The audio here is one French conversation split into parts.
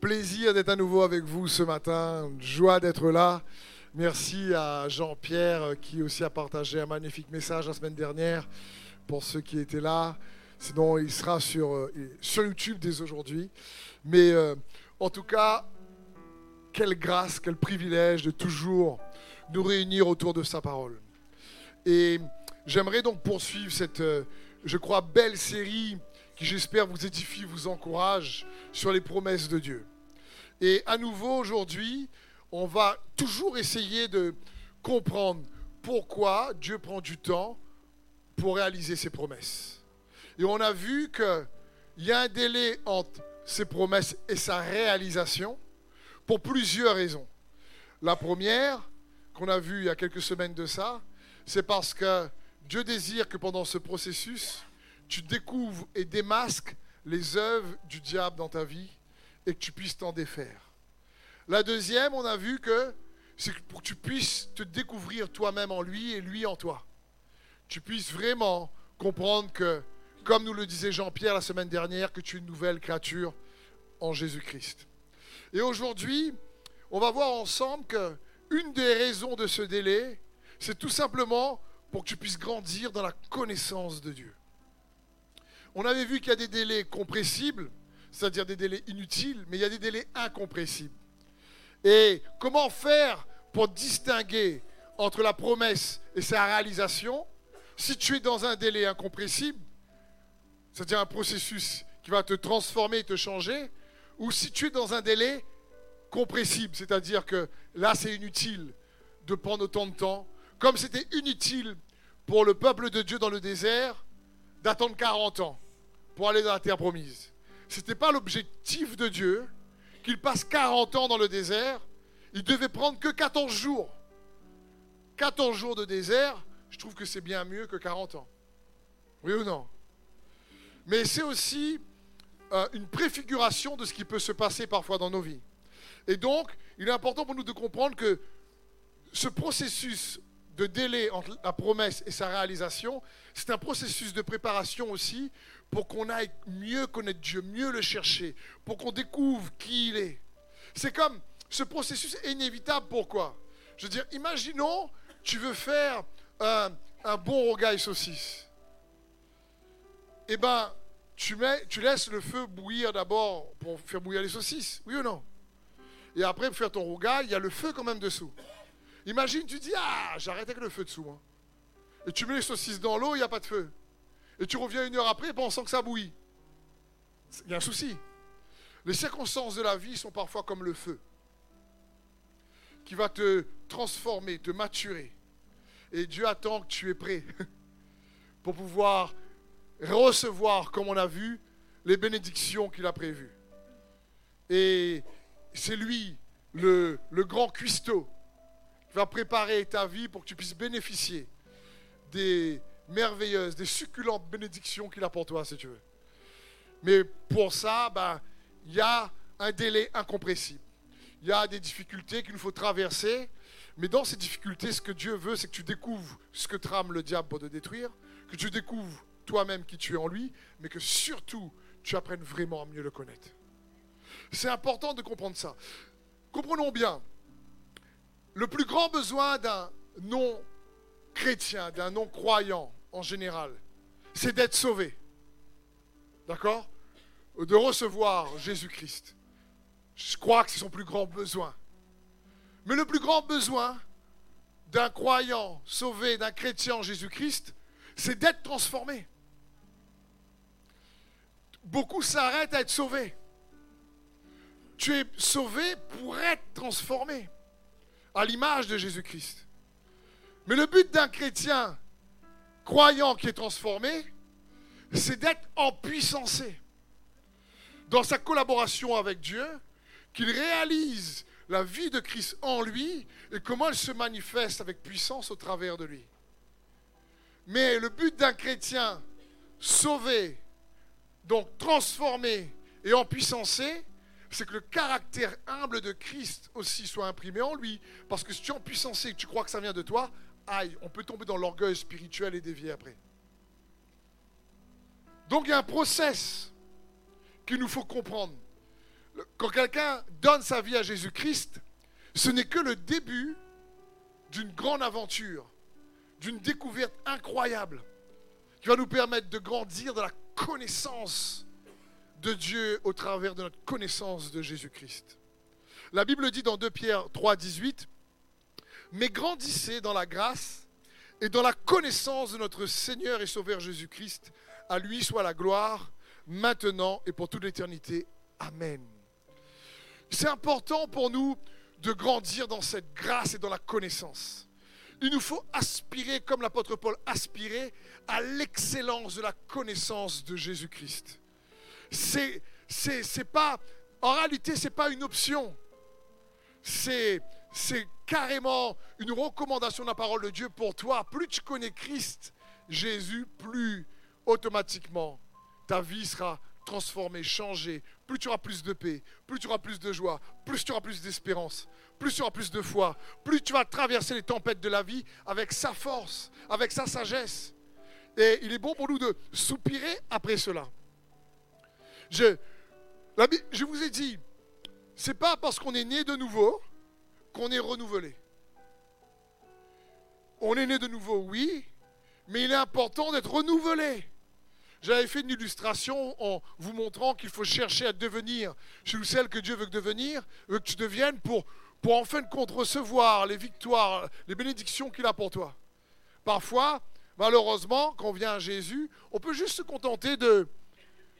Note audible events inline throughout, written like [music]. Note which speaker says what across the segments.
Speaker 1: Plaisir d'être à nouveau avec vous ce matin. Joie d'être là. Merci à Jean-Pierre euh, qui aussi a partagé un magnifique message la semaine dernière pour ceux qui étaient là. Sinon, il sera sur, euh, sur YouTube dès aujourd'hui. Mais euh, en tout cas, quelle grâce, quel privilège de toujours nous réunir autour de sa parole. Et j'aimerais donc poursuivre cette, je crois, belle série qui j'espère vous édifie, vous encourage sur les promesses de Dieu. Et à nouveau aujourd'hui, on va toujours essayer de comprendre pourquoi Dieu prend du temps pour réaliser ses promesses. Et on a vu qu'il y a un délai entre ses promesses et sa réalisation pour plusieurs raisons. La première, qu'on a vue il y a quelques semaines de ça, c'est parce que Dieu désire que pendant ce processus, tu découvres et démasques les œuvres du diable dans ta vie et que tu puisses t'en défaire. La deuxième, on a vu que c'est pour que tu puisses te découvrir toi-même en lui et lui en toi. Tu puisses vraiment comprendre que, comme nous le disait Jean-Pierre la semaine dernière, que tu es une nouvelle créature en Jésus-Christ. Et aujourd'hui, on va voir ensemble que une des raisons de ce délai, c'est tout simplement pour que tu puisses grandir dans la connaissance de Dieu. On avait vu qu'il y a des délais compressibles, c'est-à-dire des délais inutiles, mais il y a des délais incompressibles. Et comment faire pour distinguer entre la promesse et sa réalisation si tu es dans un délai incompressible, c'est-à-dire un processus qui va te transformer et te changer, ou si tu es dans un délai compressible, c'est-à-dire que là c'est inutile de prendre autant de temps, comme c'était inutile pour le peuple de Dieu dans le désert d'attendre 40 ans pour aller dans la terre promise. Ce n'était pas l'objectif de Dieu qu'il passe 40 ans dans le désert. Il devait prendre que 14 jours. 14 jours de désert, je trouve que c'est bien mieux que 40 ans. Oui ou non? Mais c'est aussi euh, une préfiguration de ce qui peut se passer parfois dans nos vies. Et donc, il est important pour nous de comprendre que ce processus de délai entre la promesse et sa réalisation, c'est un processus de préparation aussi pour qu'on aille mieux connaître Dieu, mieux le chercher, pour qu'on découvre qui il est. C'est comme ce processus est inévitable. Pourquoi? Je veux dire, imaginons, tu veux faire un, bon rogaille saucisse. Eh bien, tu, tu laisses le feu bouillir d'abord pour faire bouillir les saucisses, oui ou non? Et après, pour faire ton rogaille, il y a le feu quand même dessous. Imagine, tu dis, ah, j'arrête avec le feu dessous. Hein. Et tu mets les saucisses dans l'eau, il n'y a pas de feu. Et tu reviens une heure après pensant que ça bouillit. Il y a un souci. Les circonstances de la vie sont parfois comme le feu, qui va te transformer, te maturer. Et Dieu attend que tu es prêt [laughs] pour pouvoir recevoir, comme on a vu, les bénédictions qu'il a prévues. Et c'est lui, le, le grand cuistot, va préparer ta vie pour que tu puisses bénéficier des merveilleuses, des succulentes bénédictions qu'il a pour toi, si tu veux. Mais pour ça, ben, il y a un délai incompressible. Il y a des difficultés qu'il nous faut traverser. Mais dans ces difficultés, ce que Dieu veut, c'est que tu découvres ce que trame le diable pour te détruire, que tu découvres toi-même qui tu es en lui, mais que surtout, tu apprennes vraiment à mieux le connaître. C'est important de comprendre ça. Comprenons bien, le plus grand besoin d'un non-chrétien, d'un non-croyant en général, c'est d'être sauvé. D'accord? De recevoir Jésus-Christ. Je crois que c'est son plus grand besoin. Mais le plus grand besoin d'un croyant sauvé, d'un chrétien en Jésus-Christ, c'est d'être transformé. Beaucoup s'arrêtent à être sauvés. Tu es sauvé pour être transformé à l'image de Jésus-Christ. Mais le but d'un chrétien croyant qui est transformé, c'est d'être empuissancé dans sa collaboration avec Dieu, qu'il réalise la vie de Christ en lui et comment elle se manifeste avec puissance au travers de lui. Mais le but d'un chrétien sauvé, donc transformé et empuissancé, c'est que le caractère humble de Christ aussi soit imprimé en lui. Parce que si tu es en puissance et que tu crois que ça vient de toi, aïe, on peut tomber dans l'orgueil spirituel et dévier après. Donc il y a un process qu'il nous faut comprendre. quand quelqu'un donne sa vie à Jésus-Christ, ce n'est que le début d'une grande aventure, d'une découverte incroyable qui va nous permettre de grandir dans la connaissance de Dieu au travers de notre connaissance de Jésus-Christ. La Bible dit dans 2 Pierre 3, 18, Mais grandissez dans la grâce et dans la connaissance de notre Seigneur et Sauveur Jésus-Christ. À lui soit la gloire, maintenant et pour toute l'éternité. Amen. C'est important pour nous de grandir dans cette grâce et dans la connaissance. Il nous faut aspirer, comme l'apôtre Paul aspirait, à l'excellence de la connaissance de Jésus-Christ. C'est, c'est, c'est pas, en réalité, c'est pas une option. C'est, c'est carrément une recommandation de la parole de Dieu pour toi. Plus tu connais Christ, Jésus, plus automatiquement ta vie sera transformée, changée. Plus tu auras plus de paix, plus tu auras plus de joie, plus tu auras plus d'espérance, plus tu auras plus de foi, plus tu vas traverser les tempêtes de la vie avec sa force, avec sa sagesse. Et il est bon pour nous de soupirer après cela. Je, vous ai dit, c'est pas parce qu'on est né de nouveau qu'on est renouvelé. On est né de nouveau, oui, mais il est important d'être renouvelé. J'avais fait une illustration en vous montrant qu'il faut chercher à devenir celui celle que Dieu veut que tu deviennes pour, pour en compte recevoir les victoires, les bénédictions qu'il a pour toi. Parfois, malheureusement, quand on vient à Jésus, on peut juste se contenter de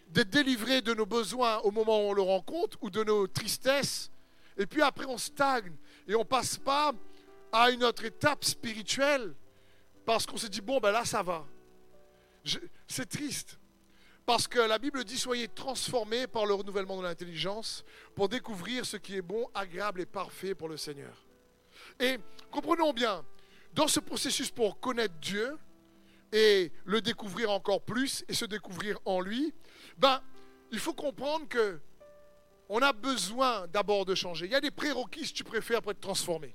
Speaker 1: d'être délivré de nos besoins au moment où on le rencontre ou de nos tristesses, et puis après on stagne et on passe pas à une autre étape spirituelle parce qu'on se dit bon ben là ça va. C'est triste. Parce que la Bible dit soyez transformés par le renouvellement de l'intelligence pour découvrir ce qui est bon, agréable et parfait pour le Seigneur. Et comprenons bien, dans ce processus pour connaître Dieu et le découvrir encore plus et se découvrir en lui, ben, il faut comprendre que on a besoin d'abord de changer. Il y a des prérequis, si tu préfères, pour être transformé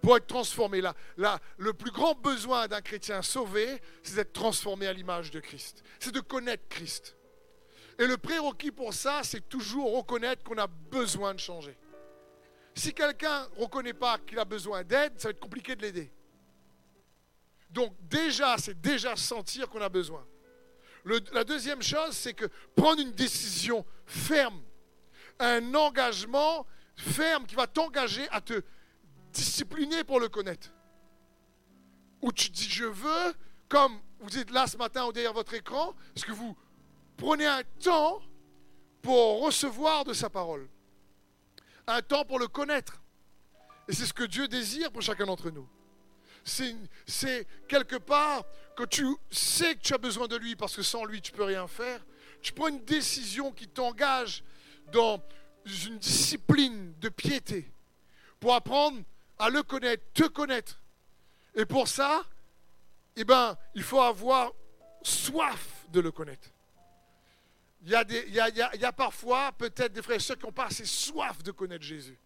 Speaker 1: pour être transformé. Là, là, le plus grand besoin d'un chrétien sauvé, c'est d'être transformé à l'image de Christ. C'est de connaître Christ. Et le prérequis pour ça, c'est toujours reconnaître qu'on a besoin de changer. Si quelqu'un ne reconnaît pas qu'il a besoin d'aide, ça va être compliqué de l'aider. Donc déjà, c'est déjà sentir qu'on a besoin. la deuxième chose, c'est que prendre une décision ferme, un engagement ferme qui va t'engager à te discipliné pour le connaître. Où tu dis je veux, comme vous êtes là ce matin ou derrière votre écran, est-ce que vous prenez un temps pour recevoir de sa parole? Un temps pour le connaître. Et c'est ce que Dieu désire pour chacun d'entre nous. C'est quelque part que tu sais que tu as besoin de lui parce que sans lui tu peux rien faire. Tu prends une décision qui t'engage dans une discipline de piété pour apprendre à le connaître, te connaître. Et pour ça, eh ben, il faut avoir soif de le connaître. Il y a, parfois peut-être des frères et qui n'ont pas assez soif de connaître Jésus.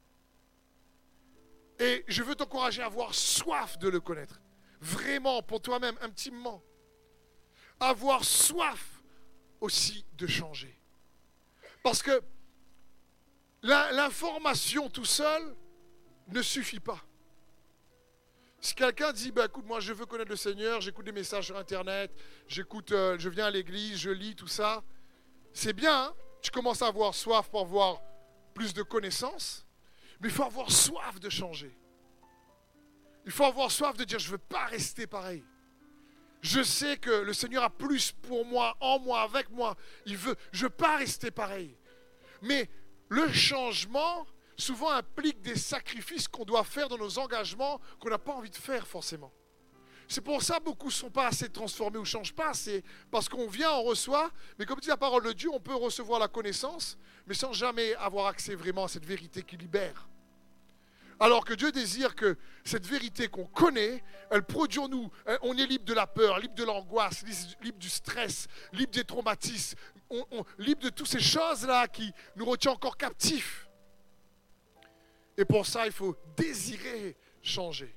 Speaker 1: Et je veux t'encourager à avoir soif de le connaître. Vraiment, pour toi-même, intimement. Avoir soif aussi de changer. Parce que l'information tout seul, ne suffit pas. Si quelqu'un dit, bah, écoute, moi je veux connaître le Seigneur, j'écoute des messages sur Internet, j'écoute, euh, je viens à l'église, je lis tout ça, c'est bien, hein. tu commences à avoir soif pour avoir plus de connaissances, mais il faut avoir soif de changer. Il faut avoir soif de dire, je ne veux pas rester pareil. Je sais que le Seigneur a plus pour moi, en moi, avec moi. Il veut, je ne veux pas rester pareil. Mais le changement, souvent implique des sacrifices qu'on doit faire dans nos engagements qu'on n'a pas envie de faire forcément. C'est pour ça que beaucoup ne sont pas assez transformés ou ne changent pas assez, parce qu'on vient, on reçoit, mais comme dit la parole de Dieu, on peut recevoir la connaissance, mais sans jamais avoir accès vraiment à cette vérité qui libère. Alors que Dieu désire que cette vérité qu'on connaît, elle produit en nous, hein, on est libre de la peur, libre de l'angoisse, libre du stress, libre des traumatismes, libre de toutes ces choses-là qui nous retiennent encore captifs. Et pour ça, il faut désirer changer.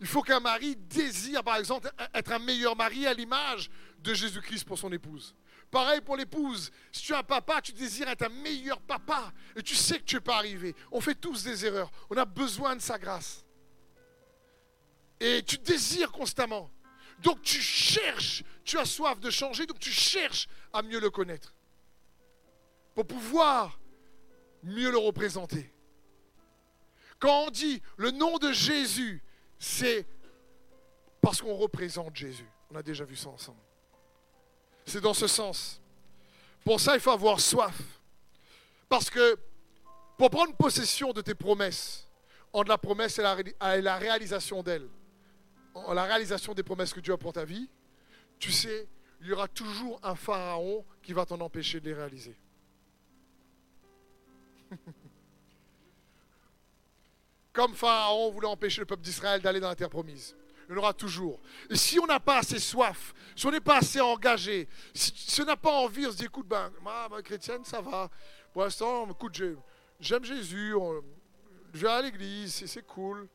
Speaker 1: Il faut qu'un mari désire, par exemple, être un meilleur mari à l'image de Jésus-Christ pour son épouse. Pareil pour l'épouse. Si tu es un papa, tu désires être un meilleur papa. Et tu sais que tu ne peux pas arriver. On fait tous des erreurs. On a besoin de sa grâce. Et tu désires constamment. Donc tu cherches, tu as soif de changer, donc tu cherches à mieux le connaître. Pour pouvoir mieux le représenter. Quand on dit le nom de Jésus, c'est parce qu'on représente Jésus. On a déjà vu ça ensemble. C'est dans ce sens. Pour ça, il faut avoir soif. Parce que pour prendre possession de tes promesses, entre la promesse et la, réalisation d'elles, la réalisation des promesses que Dieu a pour ta vie, tu sais, il y aura toujours un pharaon qui va t'en empêcher de les réaliser. [laughs] Comme Pharaon voulait empêcher le peuple d'Israël d'aller dans la terre promise. Il y en aura toujours. Et si on n'a pas assez soif, si on n'est pas assez engagé, si, on n'a pas envie, on se dit écoute, ben, ma, chrétienne, ça va. Pour l'instant, écoute, j'aime Jésus, je vais à l'église, c'est cool.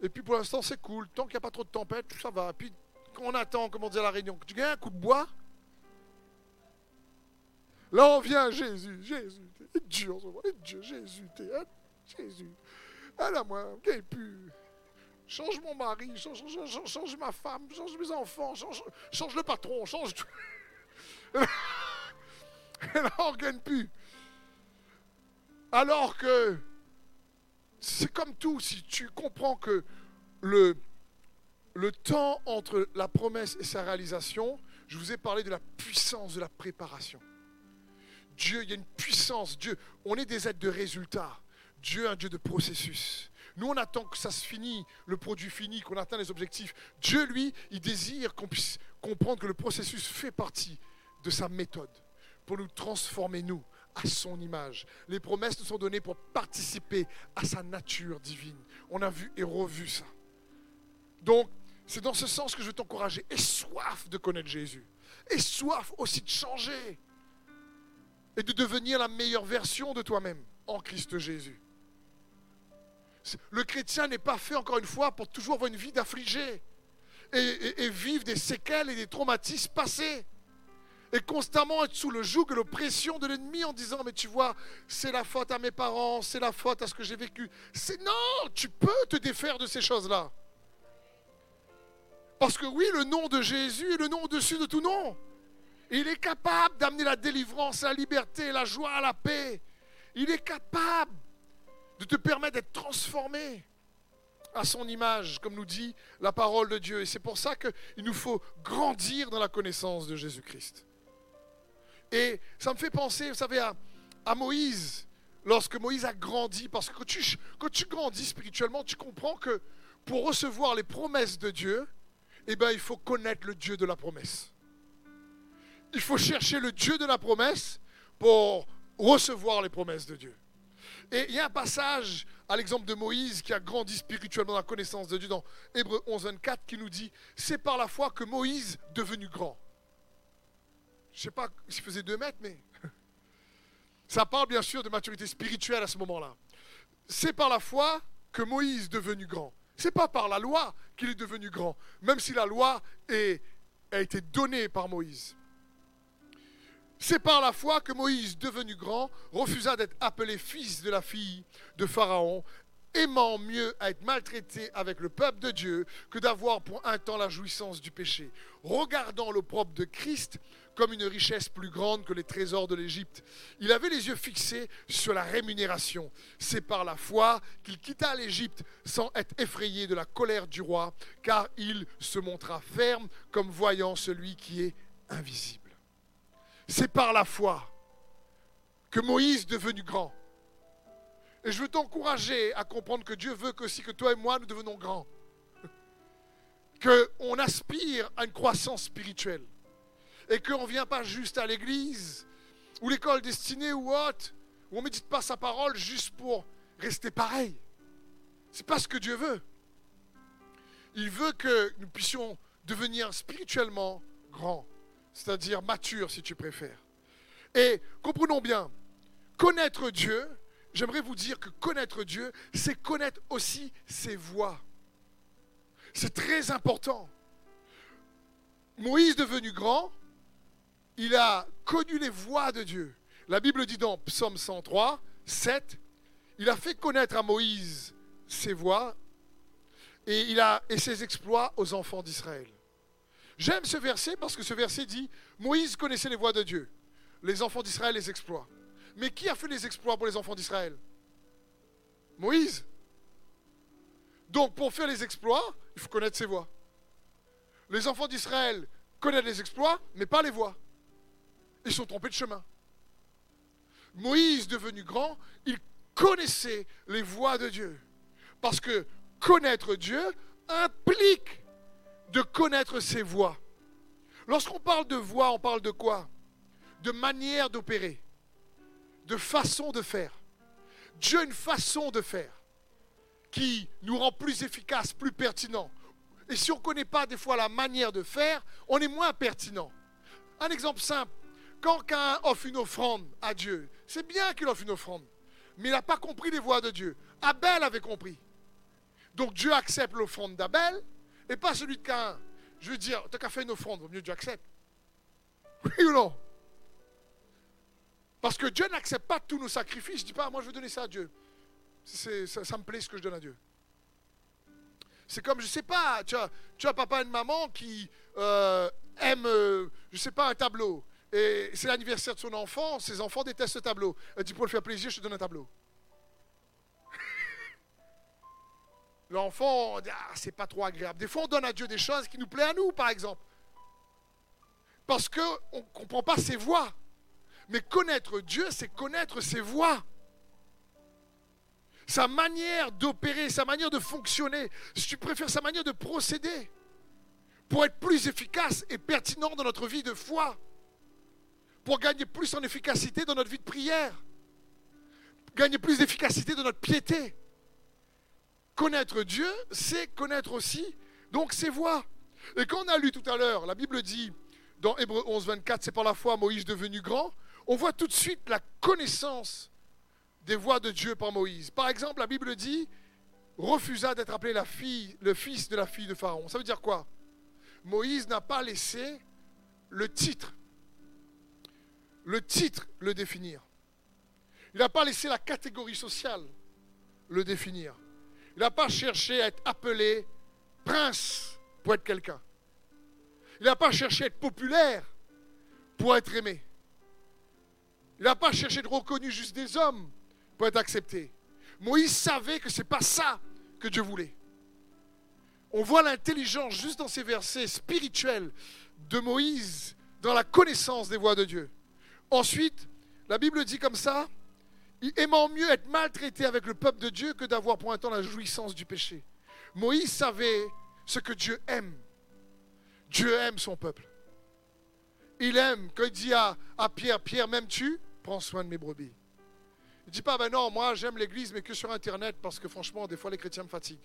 Speaker 1: Et puis pour l'instant, c'est cool. Tant qu'il n'y a pas trop de tempête, ça va. Puis quand on attend, comme on à la réunion, tu gagnes un coup de bois? Là, on vient, Jésus, Jésus, t'es dur, Dieu, Jésus, t'es Jésus. Alors moi, gagne plus. Change mon mari, change, ma femme, change mes enfants, change, le patron, change tout. [laughs] Et là, on ne gagne plus. Alors que c'est comme tout, si tu comprends que le, temps entre la promesse et sa réalisation, je vous ai parlé de la puissance de la préparation. Dieu, il y a une puissance. Dieu, on est des êtres de résultats. Dieu un Dieu de processus. Nous, on attend que ça se finisse, le produit fini, qu'on atteint les objectifs. Dieu, lui, il désire qu'on puisse comprendre que le processus fait partie de sa méthode pour nous transformer, nous, à son image. Les promesses nous sont données pour participer à sa nature divine. On a vu et revu ça. Donc, c'est dans ce sens que je veux t'encourager. Aie soif de connaître Jésus. Aie soif aussi de changer et de devenir la meilleure version de toi-même en Christ Jésus. Le chrétien n'est pas fait, encore une fois, pour toujours avoir une vie d'affligé et, vivre des séquelles et des traumatismes passés. Et constamment être sous le joug et l'oppression de l'ennemi en disant Mais tu vois, c'est la faute à mes parents, c'est la faute à ce que j'ai vécu. C'est non, tu peux te défaire de ces choses-là. Parce que oui, le nom de Jésus est le nom au-dessus de tout nom. Il est capable d'amener la délivrance, la liberté, la joie, la paix. Il est capable te permettre d'être transformé à son image, comme nous dit la parole de Dieu. Et c'est pour ça qu'il nous faut grandir dans la connaissance de Jésus-Christ. Et ça me fait penser, vous savez, à, Moïse, lorsque Moïse a grandi, parce que quand tu, quand tu grandis spirituellement, tu comprends que pour recevoir les promesses de Dieu, eh ben, il faut connaître le Dieu de la promesse. Il faut chercher le Dieu de la promesse pour recevoir les promesses de Dieu. Et il y a un passage à l'exemple de Moïse qui a grandi spirituellement dans la connaissance de Dieu dans Hébreu 11, 24 qui nous dit C'est par la foi que Moïse, devenu grand, je ne sais pas s'il faisait deux mètres, mais [laughs] ça parle bien sûr de maturité spirituelle à ce moment-là. C'est par la foi que Moïse, devenu grand, c'est pas par la loi qu'il est devenu grand, même si la loi a été donnée par Moïse. C'est par la foi que Moïse, devenu grand, refusa d'être appelé fils de la fille de Pharaon, aimant mieux à être maltraité avec le peuple de Dieu que d'avoir pour un temps la jouissance du péché, regardant le propre de Christ comme une richesse plus grande que les trésors de l'Égypte. Il avait les yeux fixés sur la rémunération. C'est par la foi qu'il quitta l'Égypte sans être effrayé de la colère du roi, car il se montra ferme comme voyant celui qui est invisible. C'est par la foi que Moïse, devenu grand, et je veux t'encourager à comprendre que Dieu veut que aussi que toi et moi, nous devenons grands. [laughs] Qu'on aspire à une croissance spirituelle. Et qu'on ne vient pas juste à l'église, ou l'école destinée ou autre, où on ne médite pas sa parole juste pour rester pareil. C'est pas ce que Dieu veut. Il veut que nous puissions devenir spirituellement grands c'est-à-dire mature si tu préfères. Et comprenons bien, connaître Dieu, j'aimerais vous dire que connaître Dieu, c'est connaître aussi ses voies. C'est très important. Moïse devenu grand, il a connu les voies de Dieu. La Bible dit dans Psaume 103, 7, il a fait connaître à Moïse ses voies et, et ses exploits aux enfants d'Israël. J'aime ce verset parce que ce verset dit, Moïse connaissait les voies de Dieu, les enfants d'Israël les exploits. Mais qui a fait les exploits pour les enfants d'Israël? Moïse. Donc pour faire les exploits, il faut connaître ses voies. Les enfants d'Israël connaissent les exploits, mais pas les voies. Ils sont trompés de chemin. Moïse, devenu grand, il connaissait les voies de Dieu. Parce que connaître Dieu implique de connaître ses voies. Lorsqu'on parle de voies, on parle de quoi? De manière d'opérer, de façon de faire. Dieu a une façon de faire qui nous rend plus efficaces, plus pertinents. Et si on ne connaît pas des fois la manière de faire, on est moins pertinent. Un exemple simple, quand quelqu'un offre une offrande à Dieu, c'est bien qu'il offre une offrande, mais il n'a pas compris les voies de Dieu. Abel avait compris. Donc Dieu accepte l'offrande d'Abel et pas celui de Cain. Je veux dire, tu qu'à faire une offrande, vaut mieux Dieu accepte. Oui ou non? Parce que Dieu n'accepte pas tous nos sacrifices. Je dis pas, moi je veux donner ça à Dieu. Ça, me plaît ce que je donne à Dieu. C'est comme, je sais pas, tu as, tu papa et une maman qui euh, aiment, euh, je sais pas, un tableau. Et c'est l'anniversaire de son enfant, ses enfants détestent ce tableau. Elle dit, pour le faire plaisir, je te donne un tableau. L'enfant, ah, c'est pas trop agréable. Des fois, on donne à Dieu des choses qui nous plaisent à nous, par exemple. Parce qu'on ne comprend pas ses voies. Mais connaître Dieu, c'est connaître ses voies. Sa manière d'opérer, sa manière de fonctionner. Si tu préfères sa manière de procéder. Pour être plus efficace et pertinent dans notre vie de foi. Pour gagner plus en efficacité dans notre vie de prière. Gagner plus d'efficacité dans notre piété. Connaître Dieu, c'est connaître aussi donc ses voies. Et quand on a lu tout à l'heure, la Bible dit dans Hébreu 11, 24, c'est par la foi Moïse devenu grand, on voit tout de suite la connaissance des voies de Dieu par Moïse. Par exemple, la Bible dit refusa d'être appelé la fille, le fils de la fille de Pharaon. Ça veut dire quoi? Moïse n'a pas laissé le titre, le titre le définir. Il n'a pas laissé la catégorie sociale le définir. Il n'a pas cherché à être appelé prince pour être quelqu'un. Il n'a pas cherché à être populaire pour être aimé. Il n'a pas cherché de reconnu juste des hommes pour être accepté. Moïse savait que ce n'est pas ça que Dieu voulait. On voit l'intelligence juste dans ces versets spirituels de Moïse dans la connaissance des voies de Dieu. Ensuite, la Bible dit comme ça, aimant mieux être maltraité avec le peuple de Dieu que d'avoir pour un temps la jouissance du péché. Moïse savait ce que Dieu aime. Dieu aime son peuple. Il aime, quand il dit à, Pierre, Pierre, m'aimes-tu? Prends soin de mes brebis. Il ne dit pas, ben non, moi j'aime l'église, mais que sur Internet, parce que franchement, des fois les chrétiens me fatiguent.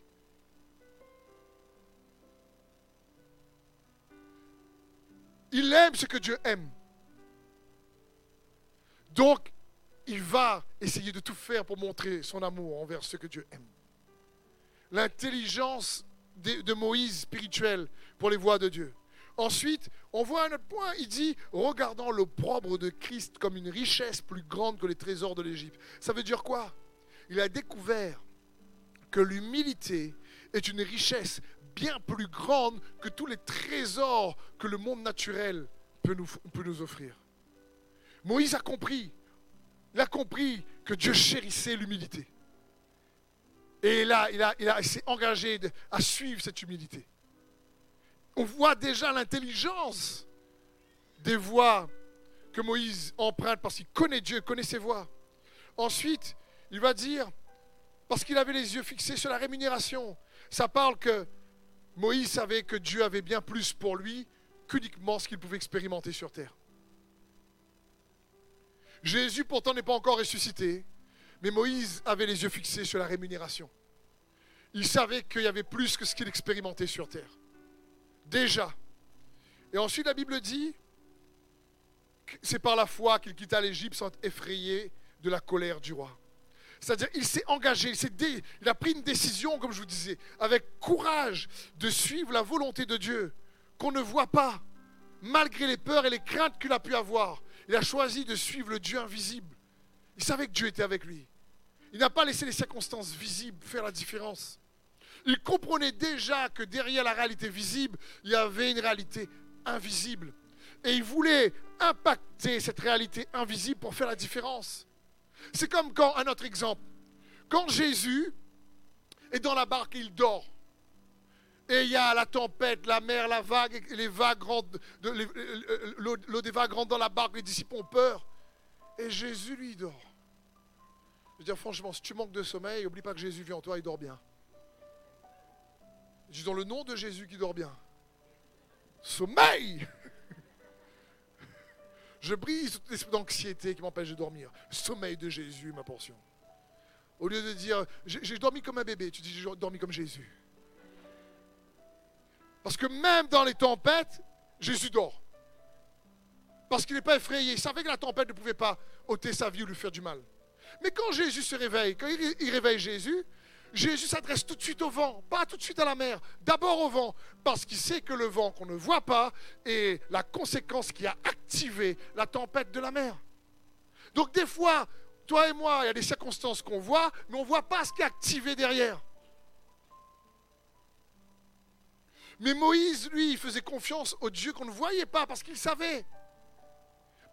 Speaker 1: Il aime ce que Dieu aime. Donc, il va essayer de tout faire pour montrer son amour envers ce que Dieu aime. L'intelligence de, Moïse spirituelle pour les voies de Dieu. Ensuite, on voit un autre point, il dit, regardant l'opprobre de Christ comme une richesse plus grande que les trésors de l'Égypte. Ça veut dire quoi? Il a découvert que l'humilité est une richesse bien plus grande que tous les trésors que le monde naturel peut nous, peut nous offrir. Moïse a compris il a compris que Dieu chérissait l'humilité. Et là, il, a, s'est engagé à suivre cette humilité. On voit déjà l'intelligence des voies que Moïse emprunte parce qu'il connaît Dieu, connaît ses voies. Ensuite, il va dire, parce qu'il avait les yeux fixés sur la rémunération, ça parle que Moïse savait que Dieu avait bien plus pour lui qu'uniquement ce qu'il pouvait expérimenter sur terre. Jésus pourtant n'est pas encore ressuscité, mais Moïse avait les yeux fixés sur la rémunération. Il savait qu'il y avait plus que ce qu'il expérimentait sur terre. Déjà. Et ensuite la Bible dit c'est par la foi qu'il quitta l'Égypte sans être effrayé de la colère du roi. C'est-à-dire, il s'est engagé, il, il a pris une décision, comme je vous disais, avec courage de suivre la volonté de Dieu, qu'on ne voit pas, malgré les peurs et les craintes qu'il a pu avoir, il a choisi de suivre le Dieu invisible. Il savait que Dieu était avec lui. Il n'a pas laissé les circonstances visibles faire la différence. Il comprenait déjà que derrière la réalité visible, il y avait une réalité invisible. Et il voulait impacter cette réalité invisible pour faire la différence. C'est comme quand, un autre exemple, quand Jésus est dans la barque il dort, et il y a la tempête, la mer, la vague, les vagues rentrent, l'eau des vagues rentre dans la barque, les disciples ont peur, et Jésus lui dort. Je veux dire, franchement, si tu manques de sommeil, n'oublie pas que Jésus vit en toi, il dort bien. Je dis dans le nom de Jésus qui dort bien. Sommeil [laughs] Je brise toute l'esprit d'anxiété qui m'empêche de dormir. Sommeil de Jésus, ma portion. Au lieu de dire, j'ai dormi comme un bébé, tu dis, j'ai dormi comme Jésus. Parce que même dans les tempêtes, Jésus dort. Parce qu'il n'est pas effrayé. Il savait que la tempête ne pouvait pas ôter sa vie ou lui faire du mal. Mais quand Jésus se réveille, quand il réveille Jésus, Jésus s'adresse tout de suite au vent, pas tout de suite à la mer, d'abord au vent, parce qu'il sait que le vent qu'on ne voit pas est la conséquence qui a activé la tempête de la mer. Donc des fois, toi et moi, il y a des circonstances qu'on voit, mais on ne voit pas ce qui est activé derrière. Mais Moïse, lui, il faisait confiance au Dieu qu'on ne voyait pas parce qu'il savait.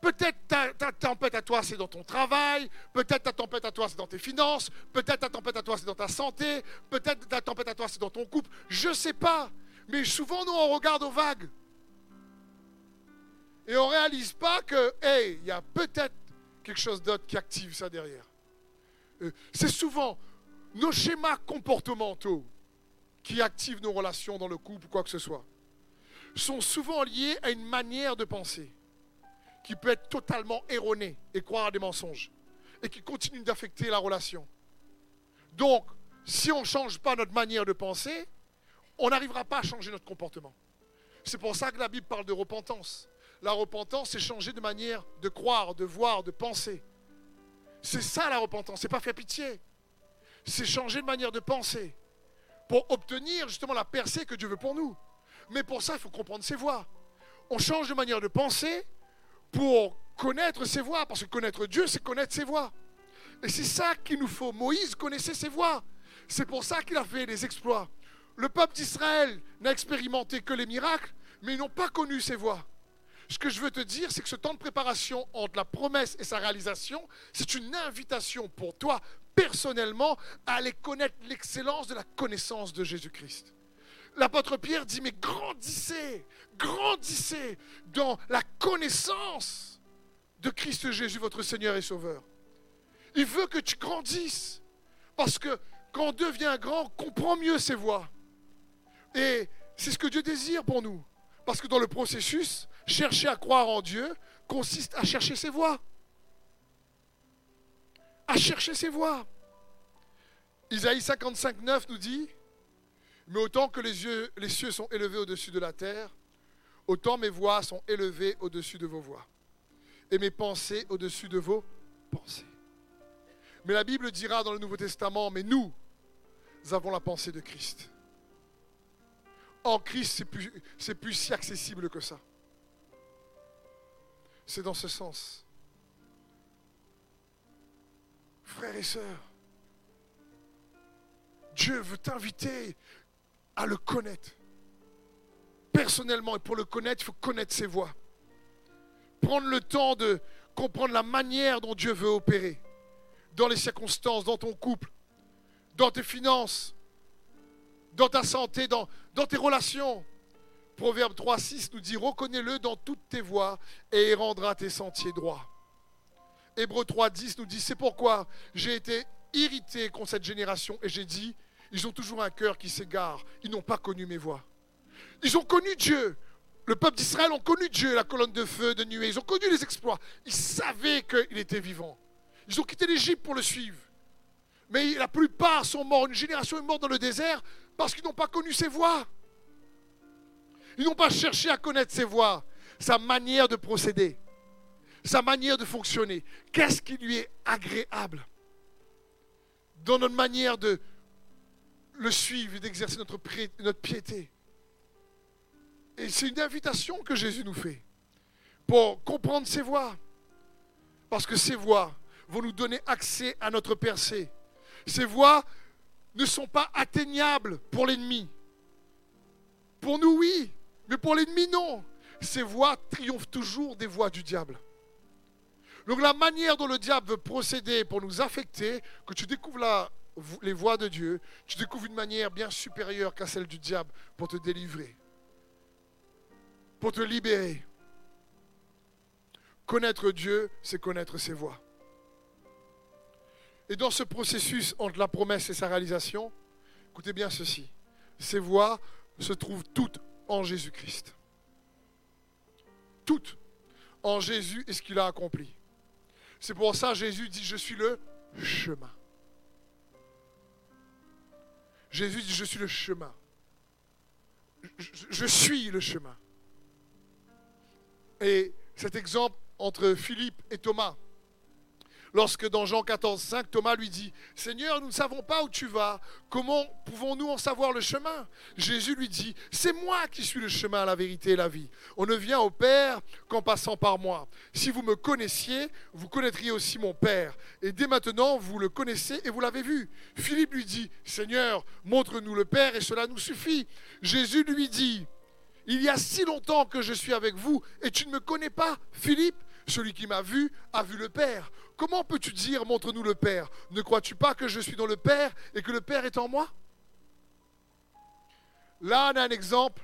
Speaker 1: Peut-être ta, tempête à toi, c'est dans ton travail. Peut-être ta tempête à toi, c'est dans tes finances. Peut-être ta tempête à toi, c'est dans ta santé. Peut-être ta tempête à toi, c'est dans ton couple. Je ne sais pas. Mais souvent, nous, on regarde aux vagues. Et on ne réalise pas que, hey, il y a peut-être quelque chose d'autre qui active ça derrière. Euh, c'est souvent nos schémas comportementaux qui activent nos relations dans le couple ou quoi que ce soit. Sont souvent liés à une manière de penser qui peut être totalement erroné et croire à des mensonges et qui continue d'affecter la relation. Donc, si on ne change pas notre manière de penser, on n'arrivera pas à changer notre comportement. C'est pour ça que la Bible parle de repentance. La repentance, c'est changer de manière de croire, de voir, de penser. C'est ça la repentance, c'est pas faire pitié. C'est changer de manière de penser pour obtenir justement la percée que Dieu veut pour nous. Mais pour ça, il faut comprendre ses voies. On change de manière de penser pour connaître ses voies. Parce que connaître Dieu, c'est connaître ses voies. Et c'est ça qu'il nous faut. Moïse connaissait ses voies. C'est pour ça qu'il a fait des exploits. Le peuple d'Israël n'a expérimenté que les miracles, mais ils n'ont pas connu ses voies. Ce que je veux te dire, c'est que ce temps de préparation entre la promesse et sa réalisation, c'est une invitation pour toi, personnellement, à aller connaître l'excellence de la connaissance de Jésus-Christ l'apôtre Pierre dit, mais grandissez, grandissez dans la connaissance de Christ Jésus, votre Seigneur et Sauveur. Il veut que tu grandisses. Parce que quand on devient grand, on comprend mieux ses voies. Et c'est ce que Dieu désire pour nous. Parce que dans le processus, chercher à croire en Dieu consiste à chercher ses voies. À chercher ses voies. Isaïe 55, 9 nous dit mais autant que les, cieux sont élevés au-dessus de la terre, autant mes voix sont élevées au-dessus de vos voix. Et mes pensées au-dessus de vos pensées. Mais la Bible dira dans le Nouveau Testament, mais nous avons la pensée de Christ. En Christ, c'est plus, plus si accessible que ça. C'est dans ce sens. Frères et sœurs, Dieu veut t'inviter à le connaître. Personnellement, et pour le connaître, il faut connaître ses voies. Prendre le temps de comprendre la manière dont Dieu veut opérer. Dans les circonstances, dans ton couple, dans tes finances, dans ta santé, dans, dans tes relations. Proverbe 3.6 nous dit, reconnais-le dans toutes tes voies et il rendra tes sentiers droits. Hébreu 3.10 nous dit, c'est pourquoi j'ai été irrité contre cette génération et j'ai dit, ils ont toujours un cœur qui s'égare. Ils n'ont pas connu mes voix. Ils ont connu Dieu. Le peuple d'Israël ont connu Dieu, la colonne de feu, de nuée. Ils ont connu les exploits. Ils savaient qu'il était vivant. Ils ont quitté l'Égypte pour le suivre. Mais la plupart sont morts. Une génération est morte dans le désert parce qu'ils n'ont pas connu ses voies. Ils n'ont pas cherché à connaître ses voies, sa manière de procéder, sa manière de fonctionner. Qu'est-ce qui lui est agréable dans notre manière de, le suivre d'exercer notre, notre piété? Et c'est une invitation que Jésus nous fait pour comprendre ses voies. Parce que ces voies vont nous donner accès à notre percée. Ces voies ne sont pas atteignables pour l'ennemi. Pour nous, oui, mais pour l'ennemi, non. Ces voies triomphent toujours des voies du diable. Donc la manière dont le diable veut procéder pour nous affecter, que tu découvres les voies de Dieu, tu découvres une manière bien supérieure qu'à celle du diable pour te délivrer, pour te libérer. Connaître Dieu, c'est connaître ses voies. Et dans ce processus entre la promesse et sa réalisation, écoutez bien ceci, ces voies se trouvent toutes en Jésus-Christ. Toutes en Jésus et ce qu'il a accompli. C'est pour ça Jésus dit, je suis le chemin. Jésus dit, je suis le chemin. Je, je suis le chemin. Et cet exemple entre Philippe et Thomas, lorsque dans Jean 14, 5, Thomas lui dit, Seigneur, nous ne savons pas où tu vas, comment pouvons-nous en savoir le chemin? Jésus lui dit, c'est moi qui suis le chemin, la vérité et la vie. On ne vient au Père qu'en passant par moi. Si vous me connaissiez, vous connaîtriez aussi mon Père. Et dès maintenant, vous le connaissez et vous l'avez vu. Philippe lui dit, Seigneur, montre-nous le Père et cela nous suffit. Jésus lui dit, il y a si longtemps que je suis avec vous et tu ne me connais pas, Philippe celui qui m'a vu a vu le Père. Comment peux-tu dire, montre-nous le Père? Ne crois-tu pas que je suis dans le Père et que le Père est en moi? Là, on a un exemple.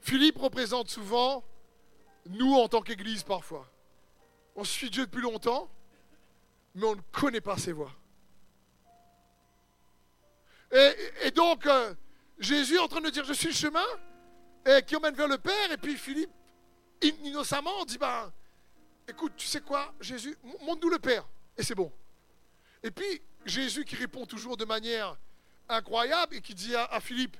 Speaker 1: Philippe représente souvent nous en tant qu'Église parfois. On suit Dieu depuis longtemps, mais on ne connaît pas ses voies. Et, donc, euh, Jésus est en train de dire, je suis le chemin, et qui emmène vers le Père, et puis Philippe, innocemment, dit, ben, écoute, tu sais quoi, Jésus, montre-nous le Père, et c'est bon. Et puis, Jésus qui répond toujours de manière incroyable et qui dit à, Philippe,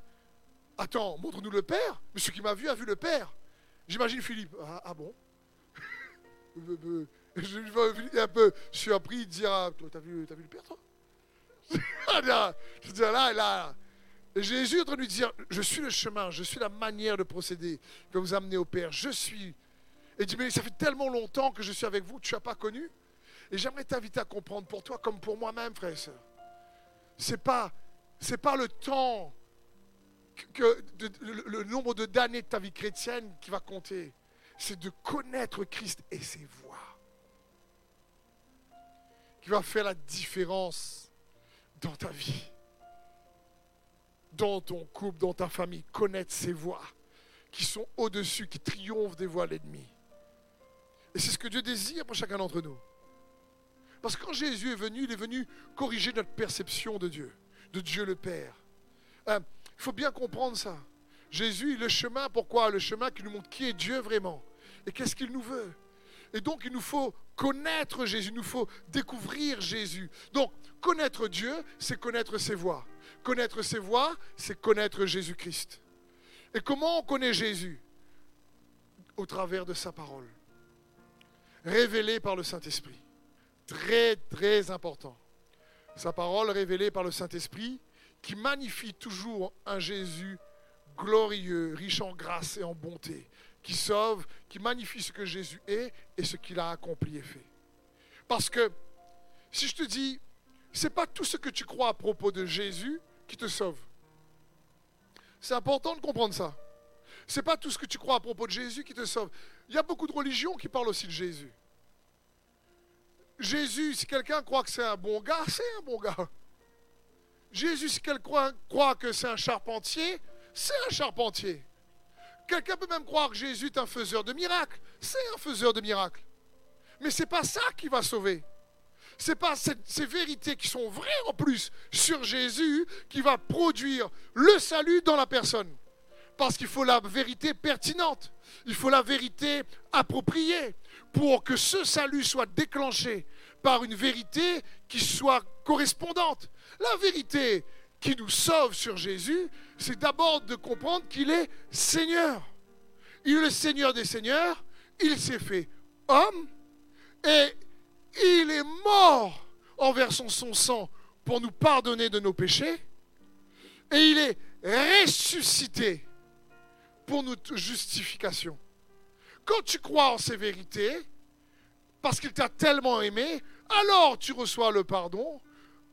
Speaker 1: attends, montre-nous le Père, mais celui qui m'a vu a vu le Père. J'imagine Philippe, ah, ah bon? [laughs] Je un peu surpris de dire, ah, t'as vu, vu le Père, toi? [laughs] Je veux dire, là, là. Jésus est en train de lui dire, je suis le chemin, je suis la manière de procéder que vous amenez au Père, je suis et dit, mais ça fait tellement longtemps que je suis avec vous, tu n'as pas connu. Et j'aimerais t'inviter à comprendre pour toi comme pour moi-même, frère et soeur. Ce n'est pas, pas le temps, que, le, nombre d'années de ta vie chrétienne qui va compter. C'est de connaître Christ et ses voies. Qui va faire la différence dans ta vie, dans ton couple, dans ta famille. Connaître ses voies qui sont au-dessus, qui triomphent des voies de l'ennemi. Et c'est ce que Dieu désire pour chacun d'entre nous. Parce que quand Jésus est venu, il est venu corriger notre perception de Dieu, de Dieu le Père. Euh, il faut bien comprendre ça. Jésus, le chemin, pourquoi? Le chemin qui nous montre qui est Dieu vraiment et qu'est-ce qu'il nous veut. Et donc, il nous faut connaître Jésus, il nous faut découvrir Jésus. Donc, connaître Dieu, c'est connaître ses voies. Connaître ses voies, c'est connaître Jésus-Christ. Et comment on connaît Jésus? Au travers de sa parole révélé par le Saint-Esprit. Très, très important. Sa parole révélée par le Saint-Esprit qui magnifie toujours un Jésus glorieux, riche en grâce et en bonté, qui sauve, qui magnifie ce que Jésus est et ce qu'il a accompli et fait. Parce que si je te dis, c'est pas tout ce que tu crois à propos de Jésus qui te sauve. C'est important de comprendre ça. C'est pas tout ce que tu crois à propos de Jésus qui te sauve. Il y a beaucoup de religions qui parlent aussi de Jésus. Jésus, si quelqu'un croit que c'est un bon gars, c'est un bon gars. Jésus, si quelqu'un croit que c'est un charpentier, c'est un charpentier. Quelqu'un peut même croire que Jésus est un faiseur de miracles, c'est un faiseur de miracles. Mais ce n'est pas ça qui va sauver. Ce n'est pas ces vérités qui sont vraies en plus sur Jésus qui va produire le salut dans la personne. Parce qu'il faut la vérité pertinente. Il faut la vérité appropriée pour que ce salut soit déclenché par une vérité qui soit correspondante. La vérité qui nous sauve sur Jésus, c'est d'abord de comprendre qu'il est Seigneur. Il est le Seigneur des Seigneurs, il s'est fait homme et il est mort en versant son sang pour nous pardonner de nos péchés et il est ressuscité pour notre justification. Quand tu crois en ces vérités, parce qu'il t'a tellement aimé, alors tu reçois le pardon,